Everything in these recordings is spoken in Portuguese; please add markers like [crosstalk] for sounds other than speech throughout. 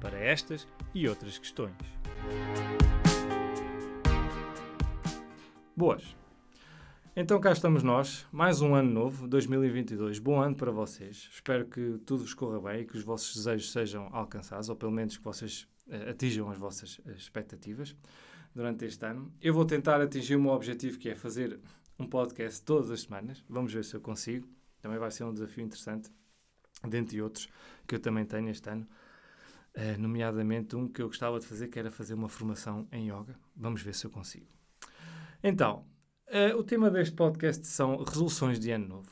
para estas e outras questões. Boas! Então cá estamos nós, mais um ano novo, 2022. Bom ano para vocês. Espero que tudo vos corra bem e que os vossos desejos sejam alcançados, ou pelo menos que vocês uh, atinjam as vossas uh, expectativas durante este ano. Eu vou tentar atingir o meu objetivo, que é fazer um podcast todas as semanas. Vamos ver se eu consigo. Também vai ser um desafio interessante, dentre outros, que eu também tenho este ano. Uh, nomeadamente um que eu gostava de fazer, que era fazer uma formação em yoga. Vamos ver se eu consigo. Então, uh, o tema deste podcast são resoluções de ano novo.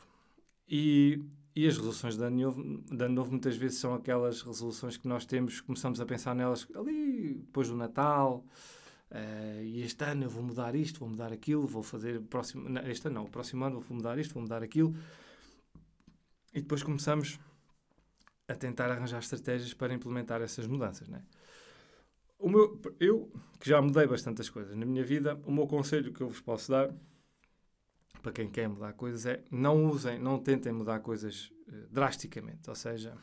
E, e as resoluções de ano, novo, de ano novo muitas vezes são aquelas resoluções que nós temos, começamos a pensar nelas ali depois do Natal, Uh, e este ano eu vou mudar isto, vou mudar aquilo, vou fazer próximo, não, este ano não, o próximo ano vou mudar isto, vou mudar aquilo. E depois começamos a tentar arranjar estratégias para implementar essas mudanças, né? O meu, eu, que já mudei bastantes coisas na minha vida, o meu conselho que eu vos posso dar para quem quer mudar coisas é não usem, não tentem mudar coisas uh, drasticamente. Ou seja,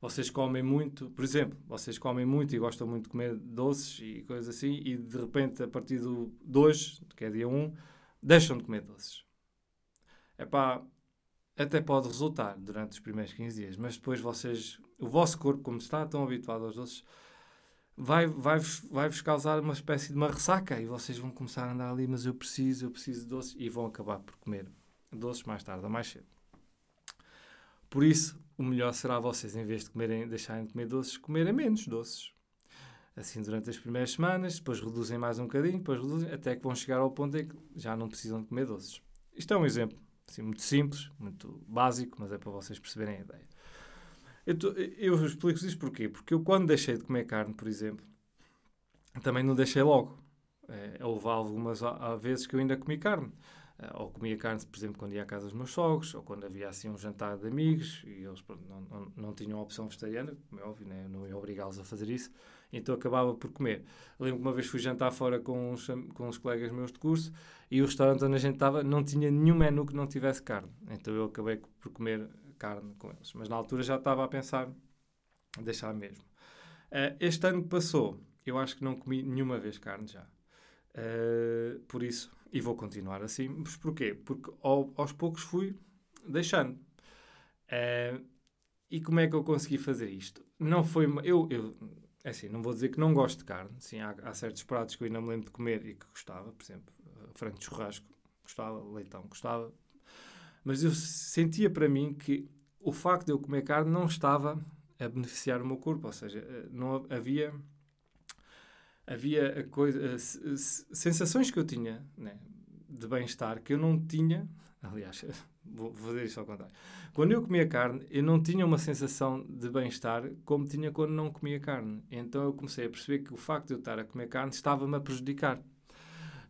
vocês comem muito, por exemplo, vocês comem muito e gostam muito de comer doces e coisas assim, e de repente, a partir do 2, que é dia 1, um, deixam de comer doces. É pá, até pode resultar durante os primeiros 15 dias, mas depois vocês, o vosso corpo, como está tão habituado aos doces, vai, vai, vai vos causar uma espécie de uma ressaca e vocês vão começar a andar ali, mas eu preciso, eu preciso de doces, e vão acabar por comer doces mais tarde ou mais cedo. Por isso, o melhor será vocês, em vez de comerem, deixarem de comer doces, comerem menos doces. Assim, durante as primeiras semanas, depois reduzem mais um bocadinho, depois reduzem, até que vão chegar ao ponto em que já não precisam de comer doces. Isto é um exemplo, assim, muito simples, muito básico, mas é para vocês perceberem a ideia. Eu, tô, eu explico isto porquê? Porque eu, quando deixei de comer carne, por exemplo, também não deixei logo. É, houve algumas vezes que eu ainda comi carne. Uh, ou comia carne, por exemplo, quando ia à casa dos meus sogros, ou quando havia assim um jantar de amigos e eles pronto, não, não, não, tinham opção vegetariana, como é óbvio, né? não ia obrigá-los a fazer isso, então acabava por comer. Lembro que uma vez fui jantar fora com uns, com uns colegas meus de curso e o restaurante onde a gente estava não tinha nenhum menu que não tivesse carne, então eu acabei por comer carne com eles. Mas na altura já estava a pensar deixar mesmo. Uh, este ano passou, eu acho que não comi nenhuma vez carne já. Uh, por isso, e vou continuar assim. Mas porquê? Porque ao, aos poucos fui deixando. Uh, e como é que eu consegui fazer isto? Não foi. Eu, eu é assim, não vou dizer que não gosto de carne. Sim, há, há, certos pratos que eu ainda me lembro de comer e que gostava. Por exemplo, frango de churrasco, gostava. Leitão, gostava. Mas eu sentia para mim que o facto de eu comer carne não estava a beneficiar o meu corpo. Ou seja, eh, não havia havia coisa, sensações que eu tinha né, de bem-estar que eu não tinha. Aliás, [laughs] vou, fazer isto ao contrário. Quando eu comia carne, eu não tinha uma sensação de bem-estar como tinha quando não comia carne. Então eu comecei a perceber que o facto de eu estar a comer carne estava-me a prejudicar.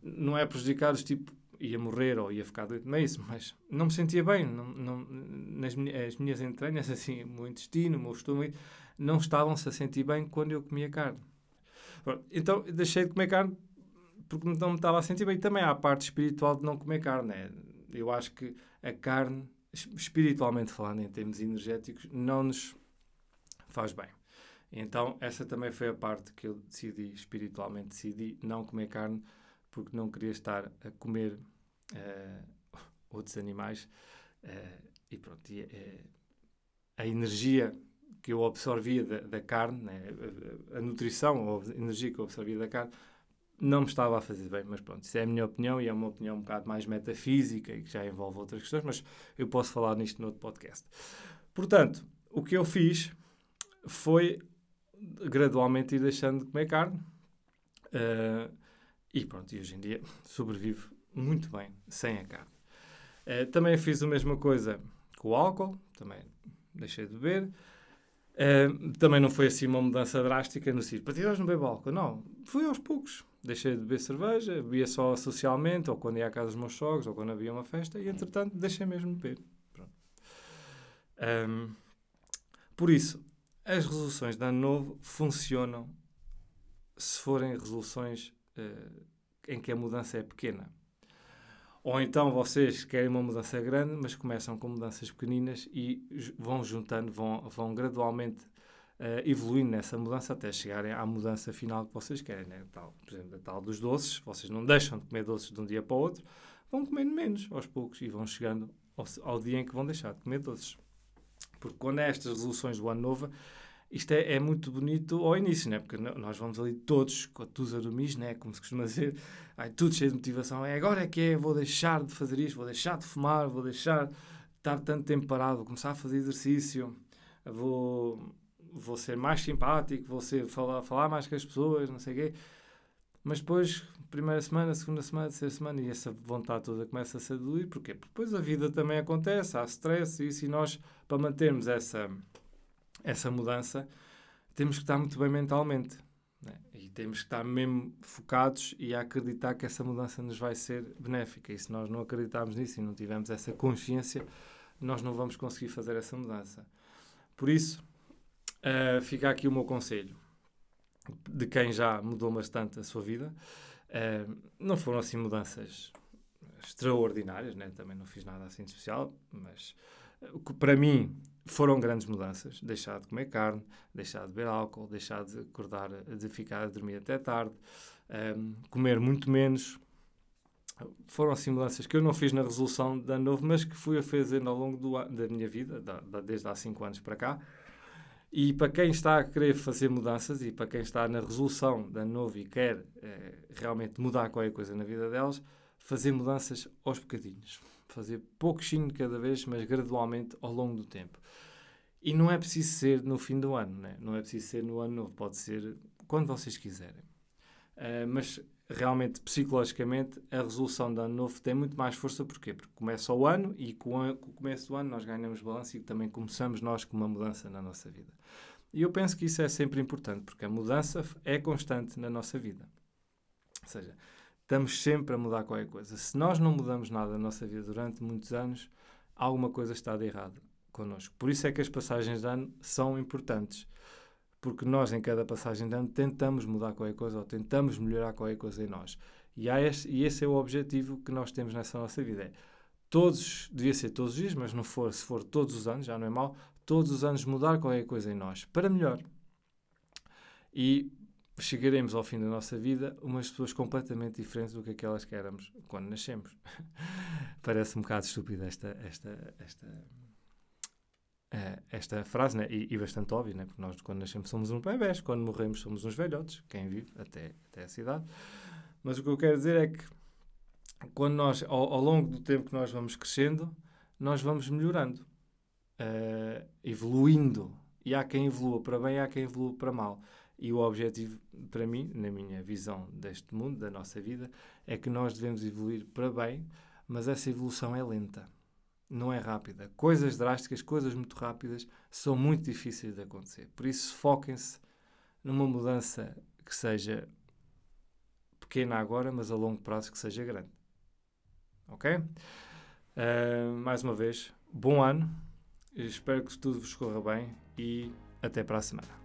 Não é prejudicar os tipo ia morrer ou ia ficar doente, não é isso, mas não me sentia bem. Não, não, nas as minhas entranhas, [laughs] assim, o meu intestino, o meu estômago, não estavam-se a sentir bem quando eu comia carne. Então deixei de comer carne porque não me estava a sentir bem. Também há a parte espiritual de não comer carne. Né? Eu acho que a carne, espiritualmente falando, em termos energéticos, não nos faz bem. Então, essa também foi a parte que eu decidi, espiritualmente, decidi não comer carne porque não queria estar a comer uh, [laughs] outros animais. Uh, e pronto, e, uh, a energia que eu absorvia da, da carne, né? a, nutrição ou a energia que eu absorvia da carne, não me estava a fazer bem. Mas pronto, isso é a minha opinião e é uma opinião um bocado mais metafísica e que já envolve outras questões, mas eu posso falar nisto no outro podcast. Portanto, o que eu fiz foi gradualmente ir deixando de comer carne. Uh, e pronto, e hoje em dia sobrevivo muito bem sem a carne. Uh, também fiz a mesma coisa com o álcool, também deixei de beber. Uh, também não foi assim uma mudança drástica no sítio. Para hoje não bebo álcool. Não, fui aos poucos. Deixei de beber cerveja, bebia só socialmente, ou quando ia à casa dos meus sogros, ou quando havia uma festa, e entretanto deixei mesmo de beber. Um, por isso, as resoluções de ano novo funcionam se forem resoluções uh, em que a mudança é pequena. Ou então vocês querem uma mudança grande, mas começam com mudanças pequeninas e vão juntando, vão, vão gradualmente uh, evoluindo nessa mudança até chegarem à mudança final que vocês querem. Né? Tal, por exemplo, a tal dos doces, vocês não deixam de comer doces de um dia para o outro, vão comendo menos aos poucos e vão chegando ao, ao dia em que vão deixar de comer doces. Porque quando é estas resoluções do ano novo, isto é, é, muito bonito ao início, né? porque nós vamos ali todos com a tusa do mis, né? como se costuma dizer, ai, tudo cheio de motivação. É agora é que é, vou deixar de fazer isto, vou deixar de fumar, vou deixar de estar tanto tempo parado, vou começar a fazer exercício, vou, vou ser mais simpático, vou ser, falar, falar mais com as pessoas, não sei o quê. Mas depois, primeira semana, segunda semana, terceira semana, e essa vontade toda começa a se diluir. Porquê? Porque depois a vida também acontece, há stress, e isso, e nós, para mantermos essa essa mudança, temos que estar muito bem mentalmente. Né? E temos que estar mesmo focados e a acreditar que essa mudança nos vai ser benéfica. E se nós não acreditarmos nisso e não tivermos essa consciência, nós não vamos conseguir fazer essa mudança. Por isso, uh, fica aqui o meu conselho de quem já mudou bastante a sua vida. Uh, não foram assim mudanças extraordinárias, né? também não fiz nada assim de especial, mas uh, para mim foram grandes mudanças. Deixar de comer carne, deixar de beber álcool, deixar de acordar, de ficar a dormir até tarde, um, ehm, comer muito menos. Foram assim mudanças que eu não fiz na resolução de ano novo, mas que fui a fazendo ao longo do, da minha vida, da, da, desde há 5 anos para cá. E para quem está a querer fazer mudanças e para quem está na resolução de ano novo e quer eh, realmente mudar qualquer coisa na vida delas, fazer mudanças aos bocadinhos fazer pouquinho de cada vez, mas gradualmente ao longo do tempo. E não é preciso ser no fim do ano, né? não é preciso ser no ano novo, pode ser quando vocês quiserem. Uh, mas realmente, psicologicamente, a resolução de ano novo tem muito mais força. Porquê? Porque começa o ano e com, o começo do ano nós ganhamos balanço e também começamos nós com uma mudança na nossa vida. E eu penso que isso é sempre importante, porque a mudança é constante na nossa vida. Ou seja, estamos sempre a mudar qualquer coisa. Se nós não mudamos nada na nossa vida durante muitos anos, alguma coisa está de errado connosco. Por isso é que as passagens de ano são importantes. Porque nós, em cada passagem de ano, tentamos mudar qualquer coisa ou tentamos melhorar qualquer coisa em nós. E, esse, e esse é o objetivo que nós temos nessa nossa vida. É todos, devia ser todos os dias, mas não for, se for todos os anos, já não é mal, todos os anos mudar qualquer coisa em nós, para melhor. E chegaremos ao fim da nossa vida umas pessoas completamente diferentes do que aquelas que éramos quando nascemos. [laughs] Parece um bocado estúpida esta, esta, esta, uh, esta frase, né? e, e bastante óbvia, né? porque nós quando nascemos somos uns bebés, quando morremos somos uns velhotes, quem vive até, até essa idade. Mas o que eu quero dizer é que quando nós, ao, ao longo do tempo que nós vamos crescendo, nós vamos melhorando, uh, evoluindo. E há quem evolua para bem há quem evolua para mal. E o objetivo, para mim, na minha visão deste mundo, da nossa vida, é que nós devemos evoluir para bem, mas essa evolução é lenta, não é rápida. Coisas drásticas, coisas muito rápidas, são muito difíceis de acontecer. Por isso, foquem-se numa mudança que seja pequena agora, mas a longo prazo que seja grande. Ok? Uh, mais uma vez, bom ano. Espero que tudo vos corra bem e até para a semana.